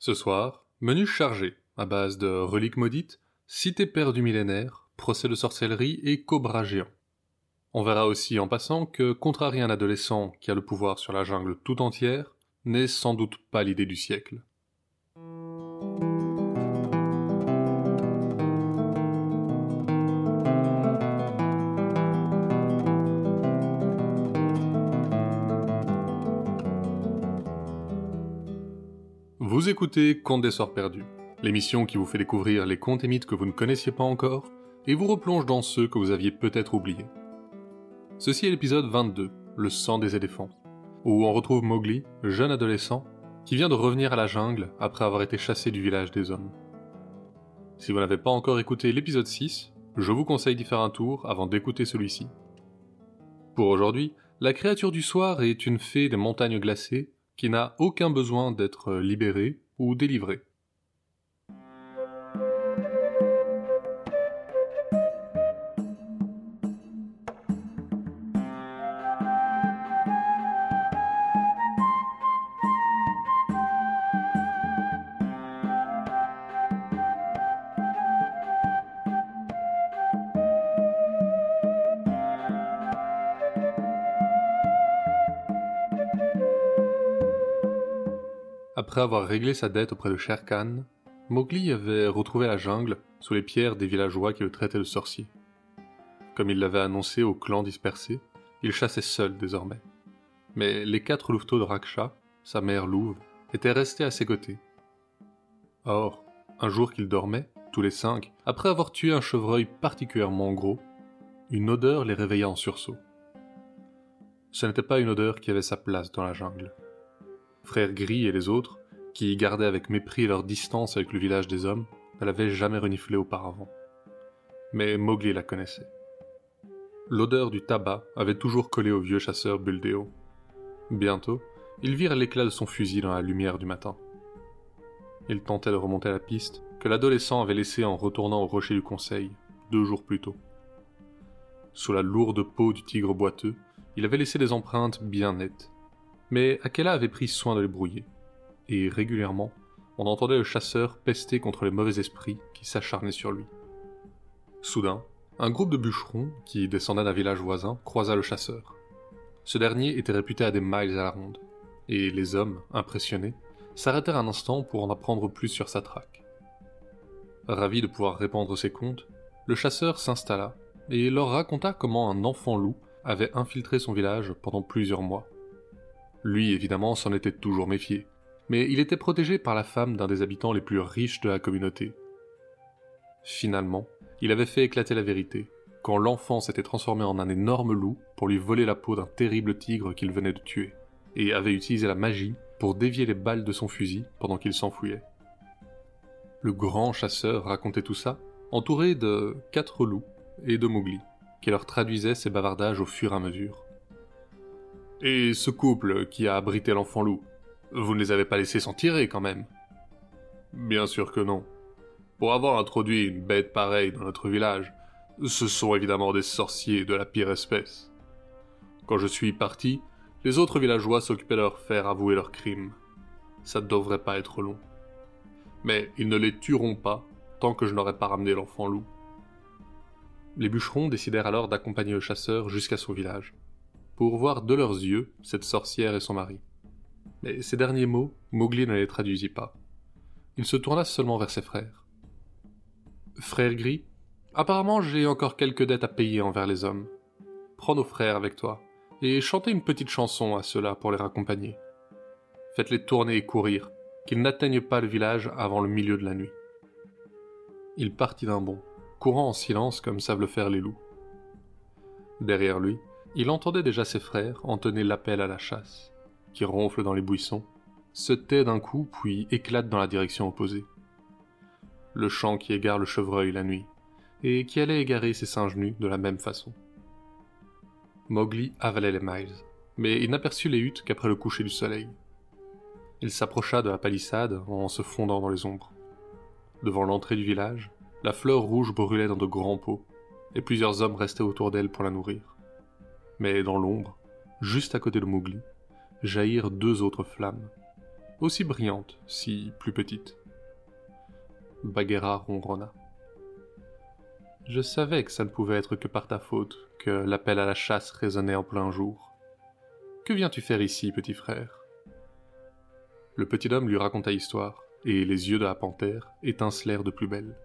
Ce soir, menu chargé, à base de reliques maudites, cité perdue millénaire, procès de sorcellerie et cobra géant. On verra aussi en passant que, contrarié un adolescent qui a le pouvoir sur la jungle tout entière, n'est sans doute pas l'idée du siècle. Vous écoutez Contes des Sorts Perdus, l'émission qui vous fait découvrir les contes et mythes que vous ne connaissiez pas encore et vous replonge dans ceux que vous aviez peut-être oubliés. Ceci est l'épisode 22, Le sang des éléphants, où on retrouve Mowgli, jeune adolescent, qui vient de revenir à la jungle après avoir été chassé du village des hommes. Si vous n'avez pas encore écouté l'épisode 6, je vous conseille d'y faire un tour avant d'écouter celui-ci. Pour aujourd'hui, la créature du soir est une fée des montagnes glacées qui n'a aucun besoin d'être libéré ou délivré. Après avoir réglé sa dette auprès de Shere Khan, Mowgli avait retrouvé la jungle sous les pierres des villageois qui le traitaient de sorcier. Comme il l'avait annoncé aux clans dispersés, il chassait seul désormais. Mais les quatre louveteaux de Raksha, sa mère louve, étaient restés à ses côtés. Or, un jour qu'ils dormaient, tous les cinq, après avoir tué un chevreuil particulièrement gros, une odeur les réveilla en sursaut. Ce n'était pas une odeur qui avait sa place dans la jungle. Frère Gris et les autres qui gardaient avec mépris leur distance avec le village des hommes, ne l'avaient jamais reniflé auparavant. Mais Mowgli la connaissait. L'odeur du tabac avait toujours collé au vieux chasseur Buldeo. Bientôt, ils virent l'éclat de son fusil dans la lumière du matin. Ils tentaient de remonter la piste que l'adolescent avait laissée en retournant au rocher du conseil, deux jours plus tôt. Sous la lourde peau du tigre boiteux, il avait laissé des empreintes bien nettes. Mais Akela avait pris soin de les brouiller et régulièrement, on entendait le chasseur pester contre les mauvais esprits qui s'acharnaient sur lui. Soudain, un groupe de bûcherons, qui descendaient d'un village voisin, croisa le chasseur. Ce dernier était réputé à des miles à la ronde, et les hommes, impressionnés, s'arrêtèrent un instant pour en apprendre plus sur sa traque. Ravi de pouvoir répandre ses contes, le chasseur s'installa et leur raconta comment un enfant loup avait infiltré son village pendant plusieurs mois. Lui, évidemment, s'en était toujours méfié, mais il était protégé par la femme d'un des habitants les plus riches de la communauté. Finalement, il avait fait éclater la vérité, quand l'enfant s'était transformé en un énorme loup pour lui voler la peau d'un terrible tigre qu'il venait de tuer, et avait utilisé la magie pour dévier les balles de son fusil pendant qu'il s'enfouillait. Le grand chasseur racontait tout ça, entouré de quatre loups et de Mowgli, qui leur traduisait ses bavardages au fur et à mesure. Et ce couple qui a abrité l'enfant loup, vous ne les avez pas laissés s'en tirer quand même Bien sûr que non. Pour avoir introduit une bête pareille dans notre village, ce sont évidemment des sorciers de la pire espèce. Quand je suis parti, les autres villageois s'occupaient de leur faire avouer leurs crimes. Ça ne devrait pas être long. Mais ils ne les tueront pas tant que je n'aurai pas ramené l'enfant loup. Les bûcherons décidèrent alors d'accompagner le chasseur jusqu'à son village, pour voir de leurs yeux cette sorcière et son mari mais ces derniers mots, Mowgli ne les traduisit pas. Il se tourna seulement vers ses frères. Frère Gris, apparemment j'ai encore quelques dettes à payer envers les hommes. Prends nos frères avec toi, et chantez une petite chanson à ceux-là pour les raccompagner. Faites-les tourner et courir, qu'ils n'atteignent pas le village avant le milieu de la nuit. Il partit d'un bond, courant en silence comme savent le faire les loups. Derrière lui, il entendait déjà ses frères entonner l'appel à la chasse qui ronfle dans les buissons, se tait d'un coup puis éclate dans la direction opposée. Le chant qui égare le chevreuil la nuit, et qui allait égarer ses singes nus de la même façon. Mowgli avalait les miles, mais il n'aperçut les huttes qu'après le coucher du soleil. Il s'approcha de la palissade en se fondant dans les ombres. Devant l'entrée du village, la fleur rouge brûlait dans de grands pots, et plusieurs hommes restaient autour d'elle pour la nourrir. Mais dans l'ombre, juste à côté de Mowgli, jaillirent deux autres flammes. aussi brillante, si plus petite. Bagheera ronronna. Je savais que ça ne pouvait être que par ta faute que l'appel à la chasse résonnait en plein jour. Que viens-tu faire ici, petit frère? Le petit homme lui raconta l'histoire, et les yeux de la panthère étincelèrent de plus belle.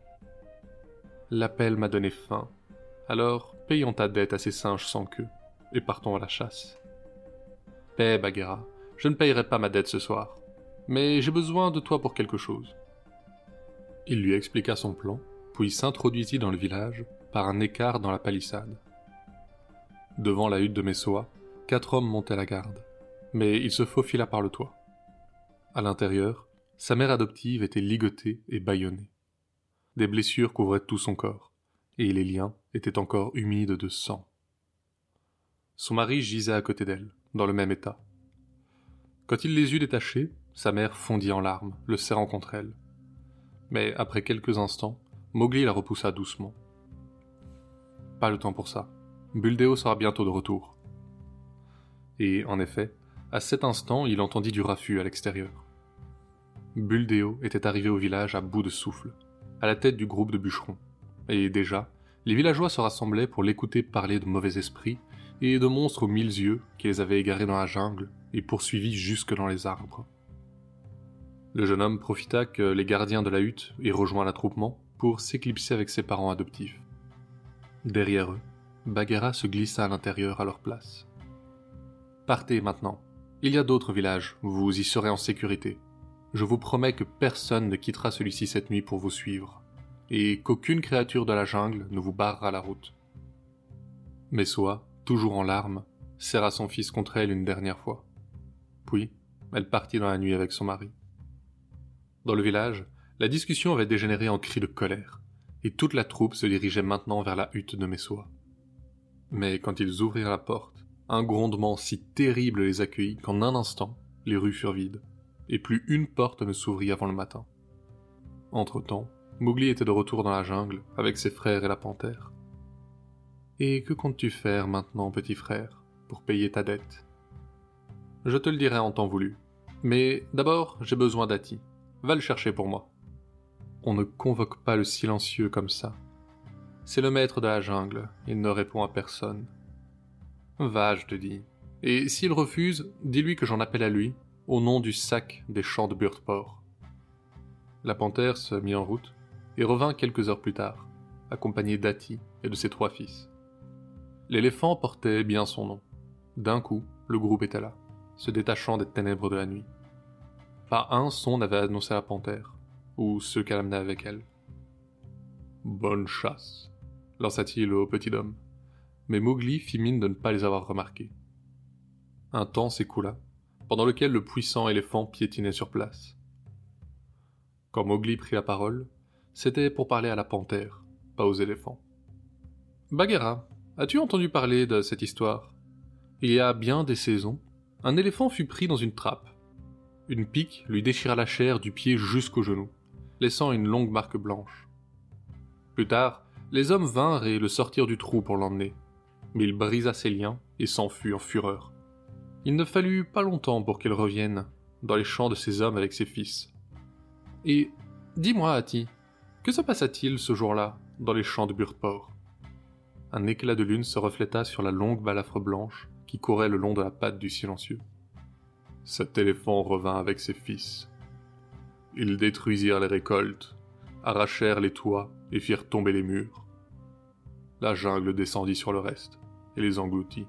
L'appel m'a donné faim, alors payons ta dette à ces singes sans queue, et partons à la chasse. Paix, Bagheera, je ne payerai pas ma dette ce soir, mais j'ai besoin de toi pour quelque chose. Il lui expliqua son plan, puis s'introduisit dans le village par un écart dans la palissade. Devant la hutte de Messoa, quatre hommes montaient la garde, mais il se faufila par le toit. À l'intérieur, sa mère adoptive était ligotée et bâillonnée. Des blessures couvraient tout son corps, et les liens étaient encore humides de sang. Son mari gisait à côté d'elle, dans le même état. Quand il les eut détachés, sa mère fondit en larmes, le serrant contre elle mais après quelques instants, Mowgli la repoussa doucement. Pas le temps pour ça. Buldeo sera bientôt de retour. Et en effet, à cet instant, il entendit du raffut à l'extérieur. Buldeo était arrivé au village à bout de souffle, à la tête du groupe de bûcherons, et déjà, les villageois se rassemblaient pour l'écouter parler de mauvais esprits et de monstres aux mille yeux qui les avaient égarés dans la jungle et poursuivis jusque dans les arbres. Le jeune homme profita que les gardiens de la hutte aient rejoint l'attroupement pour s'éclipser avec ses parents adoptifs. Derrière eux, Bagheera se glissa à l'intérieur à leur place. Partez maintenant. Il y a d'autres villages, vous y serez en sécurité. Je vous promets que personne ne quittera celui-ci cette nuit pour vous suivre, et qu'aucune créature de la jungle ne vous barrera la route. Messoa, toujours en larmes, serra son fils contre elle une dernière fois. Puis, elle partit dans la nuit avec son mari. Dans le village, la discussion avait dégénéré en cris de colère, et toute la troupe se dirigeait maintenant vers la hutte de Messoa. Mais quand ils ouvrirent la porte, un grondement si terrible les accueillit qu'en un instant, les rues furent vides, et plus une porte ne s'ouvrit avant le matin. Entre-temps, Mowgli était de retour dans la jungle avec ses frères et la panthère. Et que comptes-tu faire maintenant, petit frère, pour payer ta dette? Je te le dirai en temps voulu. Mais d'abord, j'ai besoin d'Ati. Va le chercher pour moi. On ne convoque pas le silencieux comme ça. C'est le maître de la jungle, il ne répond à personne. Va, je te dis. Et s'il refuse, dis-lui que j'en appelle à lui, au nom du sac des champs de Burtport. La panthère se mit en route et revint quelques heures plus tard, accompagnée d'Ati et de ses trois fils. L'éléphant portait bien son nom. D'un coup, le groupe était là, se détachant des ténèbres de la nuit. Pas un son n'avait annoncé la panthère, ou ceux qu'elle amenait avec elle. Bonne chasse, lança-t-il au petit homme, mais Mowgli fit mine de ne pas les avoir remarqués. Un temps s'écoula, pendant lequel le puissant éléphant piétinait sur place. Quand Mowgli prit la parole, c'était pour parler à la panthère, pas aux éléphants. Bagheera, as-tu entendu parler de cette histoire? Il y a bien des saisons, un éléphant fut pris dans une trappe. Une pique lui déchira la chair du pied jusqu'au genou, laissant une longue marque blanche. Plus tard, les hommes vinrent et le sortirent du trou pour l'emmener, mais il brisa ses liens et s'enfuit en fureur. Il ne fallut pas longtemps pour qu'il revienne dans les champs de ses hommes avec ses fils. Et dis-moi, Hati, que se passa-t-il ce jour-là dans les champs de Burtport Un éclat de lune se refléta sur la longue balafre blanche qui courait le long de la patte du silencieux. Cet éléphant revint avec ses fils. Ils détruisirent les récoltes, arrachèrent les toits et firent tomber les murs. La jungle descendit sur le reste et les engloutit.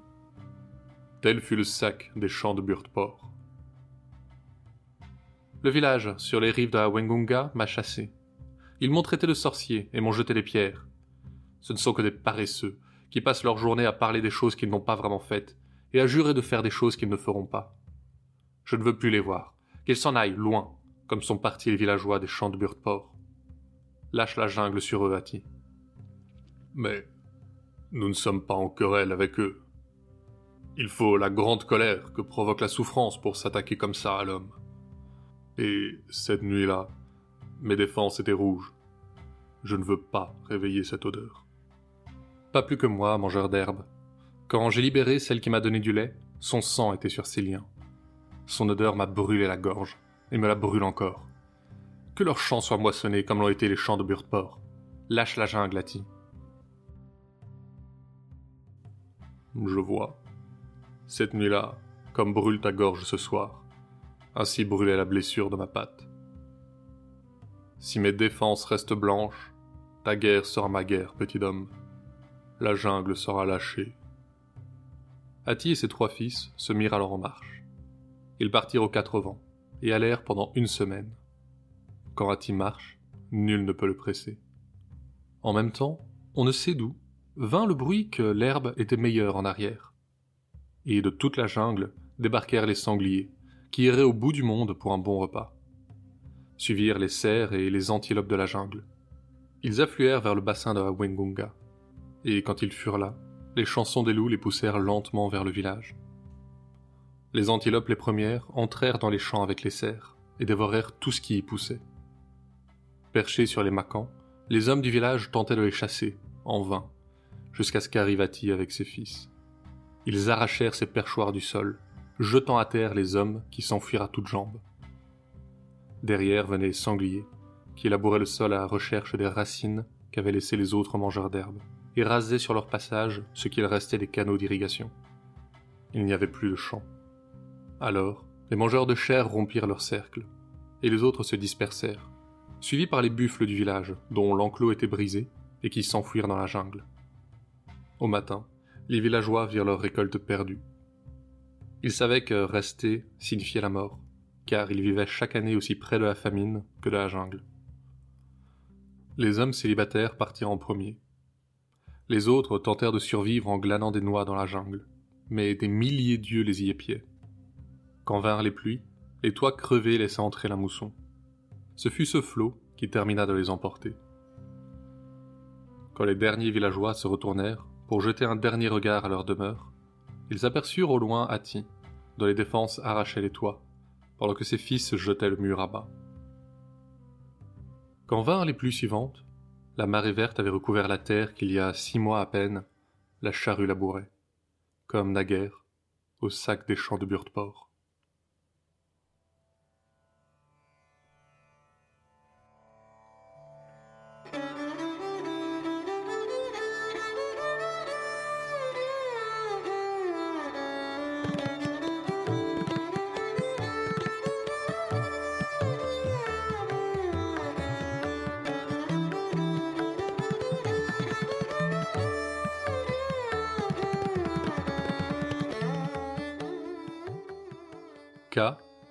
Tel fut le sac des champs de Burtport. Le village, sur les rives de la Wengunga, m'a chassé. Ils m'ont traité de sorcier et m'ont jeté des pierres. Ce ne sont que des paresseux qui passent leur journée à parler des choses qu'ils n'ont pas vraiment faites et à jurer de faire des choses qu'ils ne feront pas. Je ne veux plus les voir. Qu'ils s'en aillent, loin, comme sont partis les villageois des champs de Burtport. Lâche la jungle sur eux, Hati. Mais nous ne sommes pas en querelle avec eux. Il faut la grande colère que provoque la souffrance pour s'attaquer comme ça à l'homme. Et cette nuit-là, mes défenses étaient rouges. Je ne veux pas réveiller cette odeur. Plus que moi, mangeur d'herbe. Quand j'ai libéré celle qui m'a donné du lait, son sang était sur ses liens. Son odeur m'a brûlé la gorge, et me la brûle encore. Que leurs champs soient moissonnés comme l'ont été les champs de Burtport. Lâche la jungle, Ati. Je vois. Cette nuit-là, comme brûle ta gorge ce soir, ainsi brûlait la blessure de ma patte. Si mes défenses restent blanches, ta guerre sera ma guerre, petit homme. La jungle sera lâchée. Ati et ses trois fils se mirent alors en marche. Ils partirent aux quatre vents et allèrent pendant une semaine. Quand Ati marche, nul ne peut le presser. En même temps, on ne sait d'où, vint le bruit que l'herbe était meilleure en arrière. Et de toute la jungle débarquèrent les sangliers, qui iraient au bout du monde pour un bon repas. Suivirent les cerfs et les antilopes de la jungle. Ils affluèrent vers le bassin de la Wengunga, et quand ils furent là, les chansons des loups les poussèrent lentement vers le village. Les antilopes les premières entrèrent dans les champs avec les cerfs et dévorèrent tout ce qui y poussait. Perchés sur les macans, les hommes du village tentaient de les chasser, en vain, jusqu'à ce qu'arrive Ati avec ses fils. Ils arrachèrent ces perchoirs du sol, jetant à terre les hommes qui s'enfuirent à toutes jambes. Derrière venaient les sangliers, qui labouraient le sol à la recherche des racines qu'avaient laissées les autres mangeurs d'herbe, et rasaient sur leur passage ce qu'il restait des canaux d'irrigation. Il n'y avait plus de champs. Alors, les mangeurs de chair rompirent leur cercle, et les autres se dispersèrent, suivis par les buffles du village, dont l'enclos était brisé, et qui s'enfuirent dans la jungle. Au matin, les villageois virent leur récolte perdue. Ils savaient que rester signifiait la mort, car ils vivaient chaque année aussi près de la famine que de la jungle. Les hommes célibataires partirent en premier. Les autres tentèrent de survivre en glanant des noix dans la jungle, mais des milliers d'yeux les y épiaient. Quand vinrent les pluies, les toits crevés laissaient entrer la mousson. Ce fut ce flot qui termina de les emporter. Quand les derniers villageois se retournèrent pour jeter un dernier regard à leur demeure, ils aperçurent au loin Ati, dont les défenses arrachaient les toits, pendant que ses fils jetaient le mur à bas. Quand vinrent les pluies suivantes, la marée verte avait recouvert la terre qu'il y a six mois à peine, la charrue labourait, comme naguère, au sac des champs de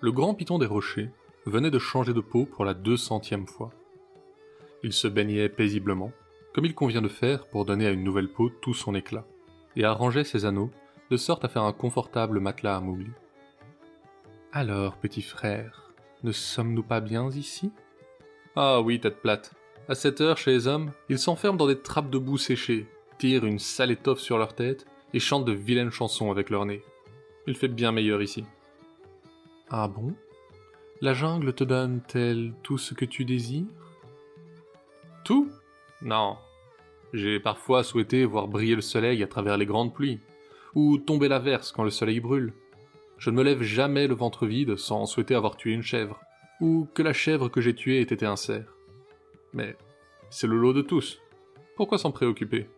Le grand python des rochers, venait de changer de peau pour la deux centième fois. Il se baignait paisiblement, comme il convient de faire pour donner à une nouvelle peau tout son éclat, et arrangeait ses anneaux de sorte à faire un confortable matelas à Mowgli. Alors, petit frère, ne sommes-nous pas bien ici? Ah oui, tête plate. À cette heure, chez les hommes, ils s'enferment dans des trappes de boue séchées, tirent une sale étoffe sur leur tête et chantent de vilaines chansons avec leur nez. Il fait bien meilleur ici. Ah bon? La jungle te donne-t-elle tout ce que tu désires? Tout? Non. J'ai parfois souhaité voir briller le soleil à travers les grandes pluies, ou tomber la verse quand le soleil brûle. Je ne me lève jamais le ventre vide sans souhaiter avoir tué une chèvre, ou que la chèvre que j'ai tuée ait été un cerf. Mais c'est le lot de tous. Pourquoi s'en préoccuper?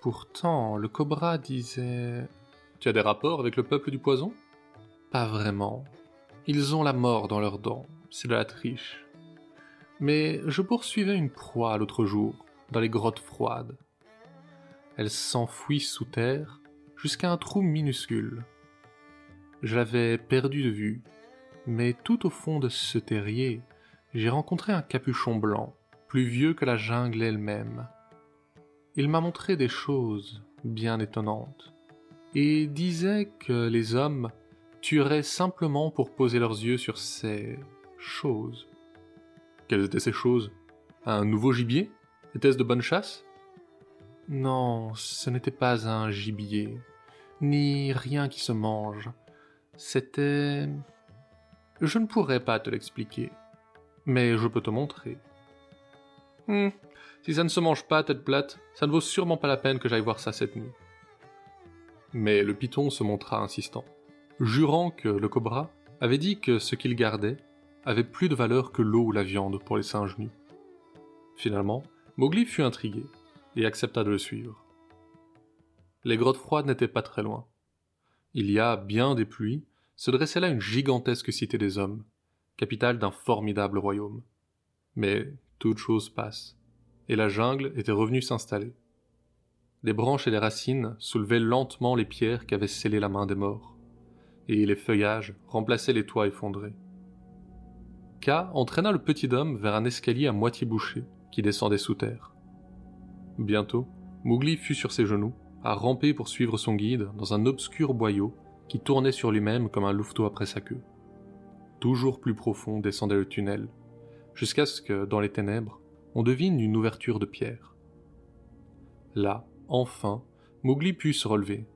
Pourtant, le cobra disait... Tu as des rapports avec le peuple du poison? Pas vraiment. Ils ont la mort dans leurs dents, c'est de la triche. Mais je poursuivais une proie l'autre jour, dans les grottes froides. Elle s'enfuit sous terre jusqu'à un trou minuscule. Je l'avais perdue de vue, mais tout au fond de ce terrier, j'ai rencontré un capuchon blanc, plus vieux que la jungle elle-même. Il m'a montré des choses bien étonnantes, et disait que les hommes tueraient simplement pour poser leurs yeux sur ces choses. Quelles étaient ces choses? Un nouveau gibier? Était-ce de bonne chasse? Non, ce n'était pas un gibier, ni rien qui se mange. C'était... Je ne pourrais pas te l'expliquer, mais je peux te montrer. Hmm, si ça ne se mange pas tête plate, ça ne vaut sûrement pas la peine que j'aille voir ça cette nuit. Mais le python se montra insistant jurant que le cobra avait dit que ce qu'il gardait avait plus de valeur que l'eau ou la viande pour les singes nus. Finalement, Mowgli fut intrigué et accepta de le suivre. Les grottes froides n'étaient pas très loin. Il y a bien des pluies, se dressait là une gigantesque cité des hommes, capitale d'un formidable royaume. Mais toute chose passe, et la jungle était revenue s'installer. Des branches et des racines soulevaient lentement les pierres qu'avait scellées la main des morts, et les feuillages remplaçaient les toits effondrés. K entraîna le petit homme vers un escalier à moitié bouché qui descendait sous terre. Bientôt, Mowgli fut sur ses genoux, à ramper pour suivre son guide dans un obscur boyau qui tournait sur lui-même comme un louveteau après sa queue. Toujours plus profond descendait le tunnel, jusqu'à ce que, dans les ténèbres, on devine une ouverture de pierre. Là, enfin, Mowgli put se relever,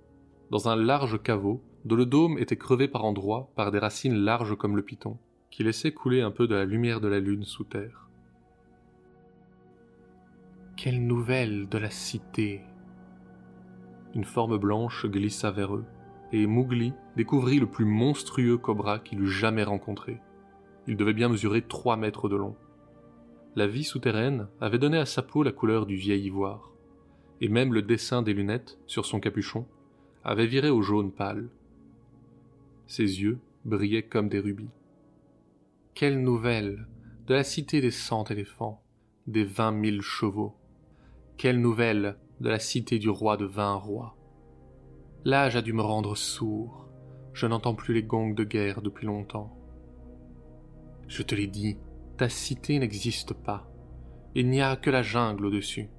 dans un large caveau dont le dôme était crevé par endroits par des racines larges comme le piton, qui laissaient couler un peu de la lumière de la lune sous terre. Quelle nouvelle de la cité Une forme blanche glissa vers eux, et Mowgli découvrit le plus monstrueux cobra qu'il eût jamais rencontré. Il devait bien mesurer trois mètres de long. La vie souterraine avait donné à sa peau la couleur du vieil ivoire, et même le dessin des lunettes sur son capuchon avait viré au jaune pâle. Ses yeux brillaient comme des rubis. Quelle nouvelle de la cité des cent éléphants, des vingt mille chevaux quelle nouvelle de la cité du roi de vingt rois L'âge a dû me rendre sourd. Je n'entends plus les gongs de guerre depuis longtemps. Je te l'ai dit, ta cité n'existe pas. Il n'y a que la jungle au-dessus.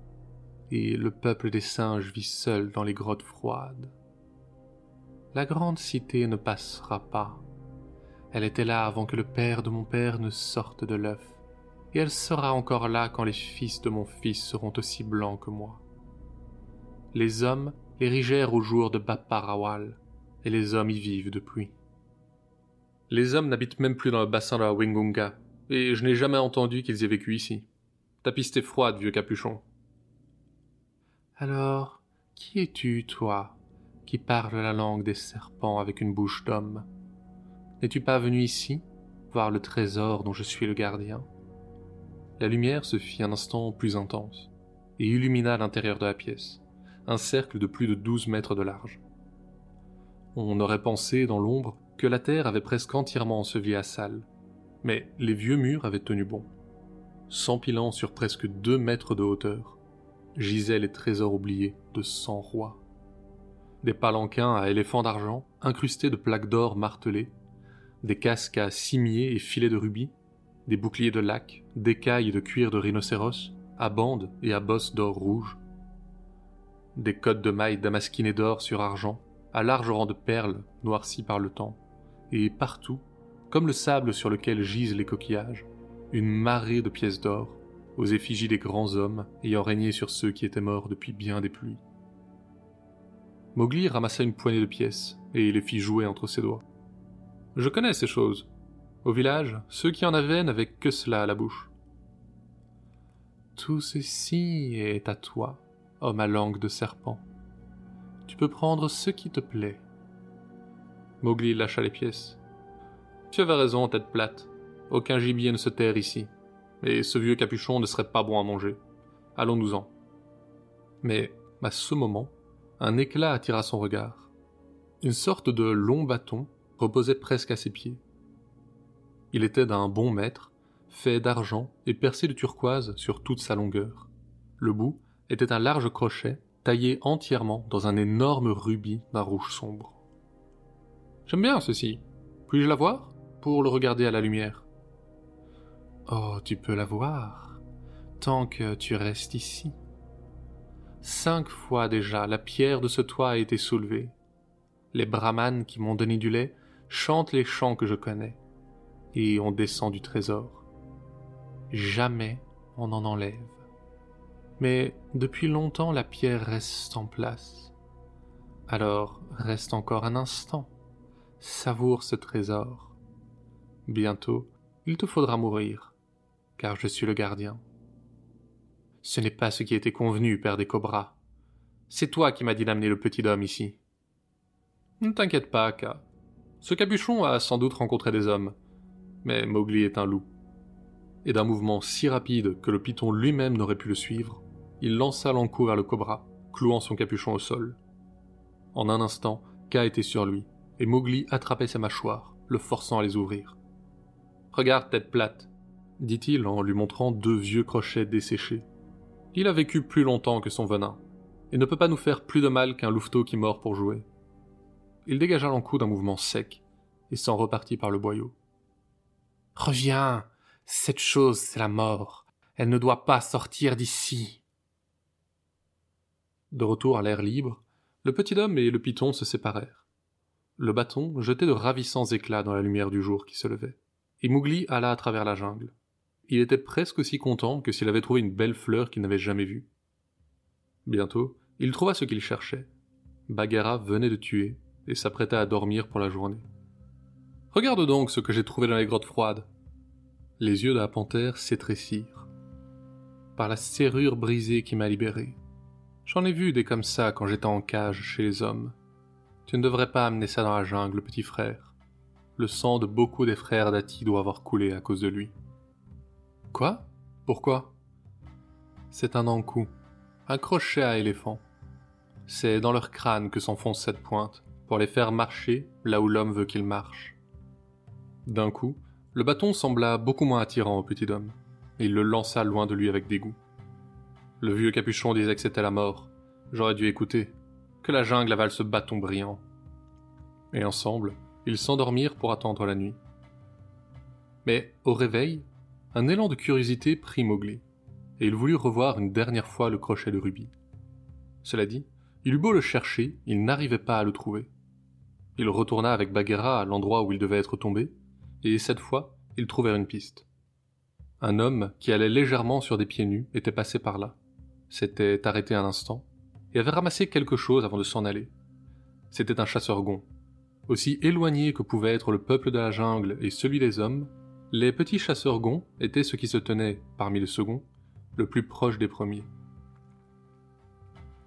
Et le peuple des singes vit seul dans les grottes froides. La grande cité ne passera pas. Elle était là avant que le père de mon père ne sorte de l'œuf et elle sera encore là quand les fils de mon fils seront aussi blancs que moi. Les hommes l'érigèrent au jour de Baparawal, et les hommes y vivent depuis. Les hommes n'habitent même plus dans le bassin de la Wingunga, et je n'ai jamais entendu qu'ils aient vécu ici. Ta piste est froide, vieux capuchon. Alors, qui es-tu, toi, qui parles la langue des serpents avec une bouche d'homme N'es-tu pas venu ici, voir le trésor dont je suis le gardien? La lumière se fit un instant plus intense et illumina l'intérieur de la pièce, un cercle de plus de douze mètres de large. On aurait pensé, dans l'ombre, que la terre avait presque entièrement enseveli la salle, mais les vieux murs avaient tenu bon. S'empilant sur presque deux mètres de hauteur, gisaient les trésors oubliés de cent rois. Des palanquins à éléphants d'argent, incrustés de plaques d'or martelées, des casques à cimiers et filets de rubis, des boucliers de lac, d'écailles de cuir de rhinocéros, à bandes et à bosses d'or rouge, des cottes de mailles damasquinées d'or sur argent, à large rang de perles noircies par le temps, et partout, comme le sable sur lequel gisent les coquillages, une marée de pièces d'or, aux effigies des grands hommes ayant régné sur ceux qui étaient morts depuis bien des pluies. Mowgli ramassa une poignée de pièces et les fit jouer entre ses doigts. Je connais ces choses, au village, ceux qui en avaient n'avaient que cela à la bouche. Tout ceci est à toi, homme à langue de serpent. Tu peux prendre ce qui te plaît. Mowgli lâcha les pièces. Tu avais raison, tête plate. Aucun gibier ne se terre ici. Et ce vieux capuchon ne serait pas bon à manger. Allons-nous-en. Mais, à ce moment, un éclat attira son regard. Une sorte de long bâton reposait presque à ses pieds. Il était d'un bon mètre, fait d'argent et percé de turquoise sur toute sa longueur. Le bout était un large crochet taillé entièrement dans un énorme rubis d'un rouge sombre. J'aime bien ceci. Puis-je la voir pour le regarder à la lumière Oh, tu peux la voir, tant que tu restes ici. Cinq fois déjà la pierre de ce toit a été soulevée. Les brahmanes qui m'ont donné du lait chantent les chants que je connais et on descend du trésor. Jamais on en enlève. Mais depuis longtemps la pierre reste en place. Alors reste encore un instant, savoure ce trésor. Bientôt, il te faudra mourir, car je suis le gardien. Ce n'est pas ce qui était convenu, père des cobras. C'est toi qui m'as dit d'amener le petit homme ici. Ne t'inquiète pas, Ka. Ce capuchon a sans doute rencontré des hommes, Mais Mowgli est un loup. Et d'un mouvement si rapide que le python lui-même n'aurait pu le suivre, il lança l'encou vers le cobra, clouant son capuchon au sol. En un instant, Ka était sur lui, et Mowgli attrapait ses mâchoires, le forçant à les ouvrir. Regarde, tête plate, dit-il en lui montrant deux vieux crochets desséchés. Il a vécu plus longtemps que son venin, et ne peut pas nous faire plus de mal qu'un louveteau qui mord pour jouer. Il dégagea l'encou d'un mouvement sec, et s'en repartit par le boyau. Reviens, cette chose, c'est la mort. Elle ne doit pas sortir d'ici. De retour à l'air libre, le petit homme et le python se séparèrent. Le bâton jetait de ravissants éclats dans la lumière du jour qui se levait, et Mowgli alla à travers la jungle. Il était presque aussi content que s'il avait trouvé une belle fleur qu'il n'avait jamais vue. Bientôt, il trouva ce qu'il cherchait. Bagheera venait de tuer et s'apprêtait à dormir pour la journée. Regarde donc ce que j'ai trouvé dans les grottes froides. Les yeux de la panthère s'étrécirent. Par la serrure brisée qui m'a libéré. J'en ai vu des comme ça quand j'étais en cage chez les hommes. Tu ne devrais pas amener ça dans la jungle, petit frère. Le sang de beaucoup des frères d'Ati doit avoir coulé à cause de lui. Quoi? Pourquoi? C'est un encou, un crochet à éléphant. C'est dans leur crâne que s'enfonce cette pointe, pour les faire marcher là où l'homme veut qu'ils marchent. D'un coup, le bâton sembla beaucoup moins attirant au petit homme, et il le lança loin de lui avec dégoût. Le vieux capuchon disait que c'était la mort. J'aurais dû écouter. Que la jungle avale ce bâton brillant. Et ensemble, ils s'endormirent pour attendre la nuit. Mais, au réveil, un élan de curiosité prit Mowgli, et il voulut revoir une dernière fois le crochet de rubis. Cela dit, il eut beau le chercher, il n'arrivait pas à le trouver. Il retourna avec Bagheera à l'endroit où il devait être tombé, et cette fois, ils trouvèrent une piste. Un homme qui allait légèrement sur des pieds nus était passé par là, s'était arrêté un instant, et avait ramassé quelque chose avant de s'en aller. C'était un chasseur gond. Aussi éloigné que pouvait être le peuple de la jungle et celui des hommes, les petits chasseurs gonds étaient ceux qui se tenaient, parmi les seconds, le plus proche des premiers.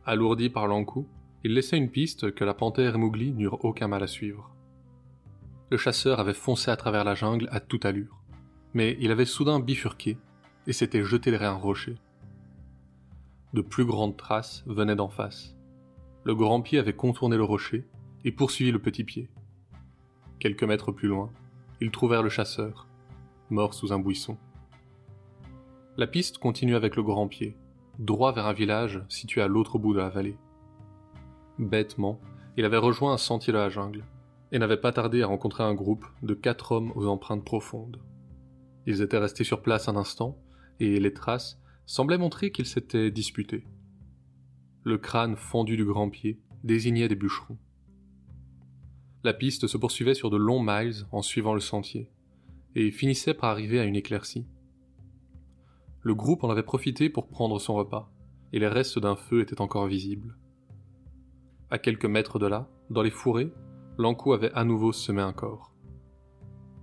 Alourdi par l'encou, il laissait une piste que la panthère et Mowgli n'eurent aucun mal à suivre. Le chasseur avait foncé à travers la jungle à toute allure, mais il avait soudain bifurqué et s'était jeté derrière un rocher. De plus grandes traces venaient d'en face. Le grand pied avait contourné le rocher et poursuivi le petit pied. Quelques mètres plus loin, ils trouvèrent le chasseur, mort sous un buisson. La piste continue avec le grand pied, droit vers un village situé à l'autre bout de la vallée. Bêtement, il avait rejoint un sentier de la jungle, et n'avait pas tardé à rencontrer un groupe de quatre hommes aux empreintes profondes. Ils étaient restés sur place un instant, et les traces semblaient montrer qu'ils s'étaient disputés. Le crâne fendu du grand pied désignait des bûcherons. La piste se poursuivait sur de longs miles en suivant le sentier, et finissait par arriver à une éclaircie. Le groupe en avait profité pour prendre son repas, et les restes d'un feu étaient encore visibles. À quelques mètres de là, dans les fourrés, l'encou avait à nouveau semé un corps.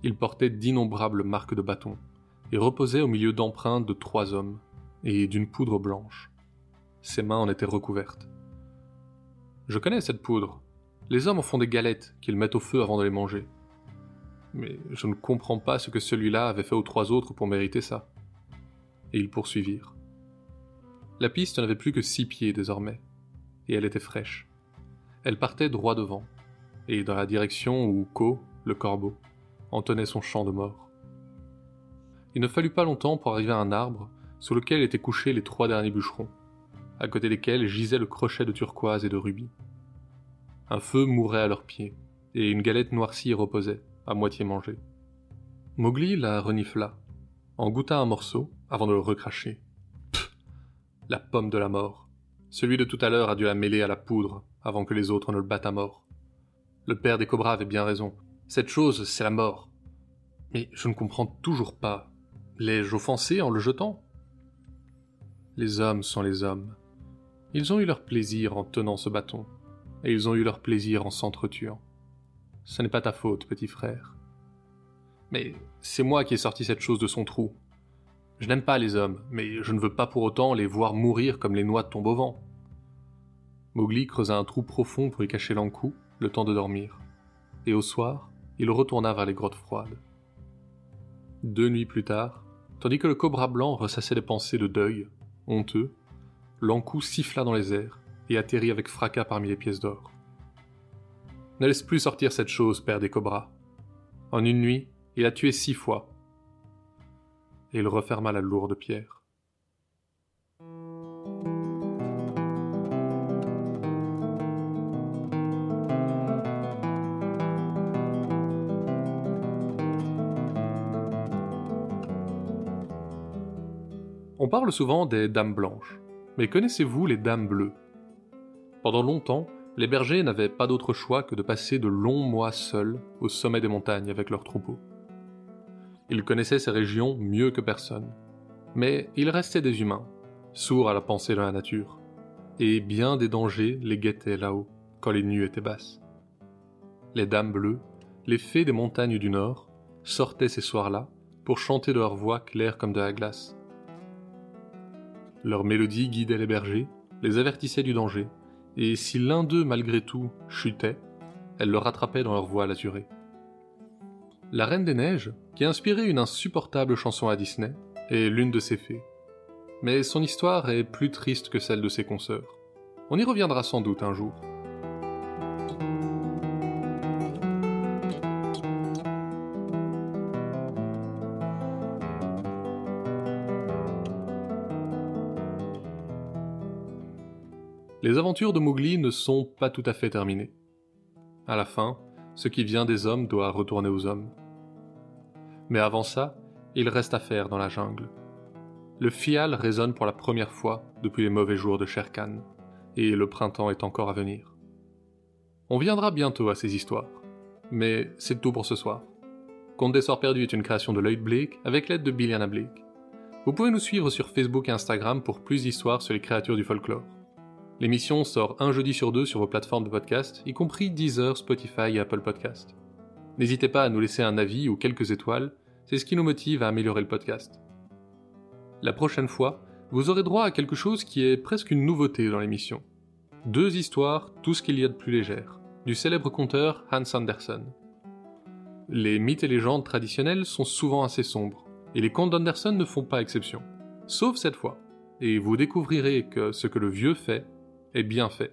Il portait d'innombrables marques de bâton, et reposait au milieu d'empreintes de trois hommes, et d'une poudre blanche. Ses mains en étaient recouvertes. Je connais cette poudre. Les hommes en font des galettes qu'ils mettent au feu avant de les manger mais je ne comprends pas ce que celui-là avait fait aux trois autres pour mériter ça. Et ils poursuivirent. La piste n'avait plus que six pieds désormais, et elle était fraîche. Elle partait droit devant, et dans la direction où Ko, le corbeau, en tenait son champ de mort. Il ne fallut pas longtemps pour arriver à un arbre sous lequel étaient couchés les trois derniers bûcherons, à côté desquels gisait le crochet de turquoise et de rubis. Un feu mourait à leurs pieds, et une galette noircie reposait, à moitié mangé. Mowgli la renifla, en goûta un morceau avant de le recracher. Pfff La pomme de la mort. Celui de tout à l'heure a dû la mêler à la poudre avant que les autres ne le battent à mort. Le père des cobras avait bien raison. Cette chose, c'est la mort. Mais je ne comprends toujours pas. L'ai-je offensé en le jetant? Les hommes sont les hommes. Ils ont eu leur plaisir en tenant ce bâton, et ils ont eu leur plaisir en s'entretuant. Ce n'est pas ta faute, petit frère. Mais c'est moi qui ai sorti cette chose de son trou. Je n'aime pas les hommes, mais je ne veux pas pour autant les voir mourir comme les noix tombent au vent. Mowgli creusa un trou profond pour y cacher l'encou, le temps de dormir. Et au soir, il retourna vers les grottes froides. deux nuits plus tard, tandis que le cobra blanc ressassait des pensées de deuil, honteux, l'encou siffla dans les airs et atterrit avec fracas parmi les pièces d'or. Ne laisse plus sortir cette chose, père des cobras. En une nuit, il a tué six fois. Et il referma la lourde pierre. On parle souvent des dames blanches, mais connaissez-vous les dames bleues? Pendant longtemps, les bergers n'avaient pas d'autre choix que de passer de longs mois seuls au sommet des montagnes avec leurs troupeaux. Ils connaissaient ces régions mieux que personne, mais ils restaient des humains, sourds à la pensée de la nature, et bien des dangers les guettaient là-haut, quand les nuits étaient basses. Les dames bleues, les fées des montagnes du nord, sortaient ces soirs-là pour chanter de leur voix claire comme de la glace, leur mélodie guidait les bergers, les avertissait du danger, et si l'un d'eux malgré tout chutait, elle le rattrapait dans leur voix laturée. La Reine des Neiges, qui a inspiré une insupportable chanson à Disney, est l'une de ces fées. Mais son histoire est plus triste que celle de ses consoeurs. On y reviendra sans doute un jour. Les aventures de Mowgli ne sont pas tout à fait terminées. À la fin, ce qui vient des hommes doit retourner aux hommes. Mais avant ça, il reste à faire dans la jungle. Le fial résonne pour la première fois depuis les mauvais jours de Sher Khan, et le printemps est encore à venir. On viendra bientôt à ces histoires, mais c'est tout pour ce soir. Conte des Soirs Perdus est une création de Lloyd Blake avec l'aide de Billiana Blake. Vous pouvez nous suivre sur Facebook et Instagram pour plus d'histoires sur les créatures du folklore. L'émission sort un jeudi sur deux sur vos plateformes de podcast, y compris Deezer, Spotify et Apple Podcast. N'hésitez pas à nous laisser un avis ou quelques étoiles, c'est ce qui nous motive à améliorer le podcast. La prochaine fois, vous aurez droit à quelque chose qui est presque une nouveauté dans l'émission. Deux histoires, tout ce qu'il y a de plus légère, du célèbre conteur Hans Andersen. Les mythes et légendes traditionnels sont souvent assez sombres, et les contes d'Andersen ne font pas exception. Sauf cette fois. Et vous découvrirez que ce que le vieux fait est bien fait.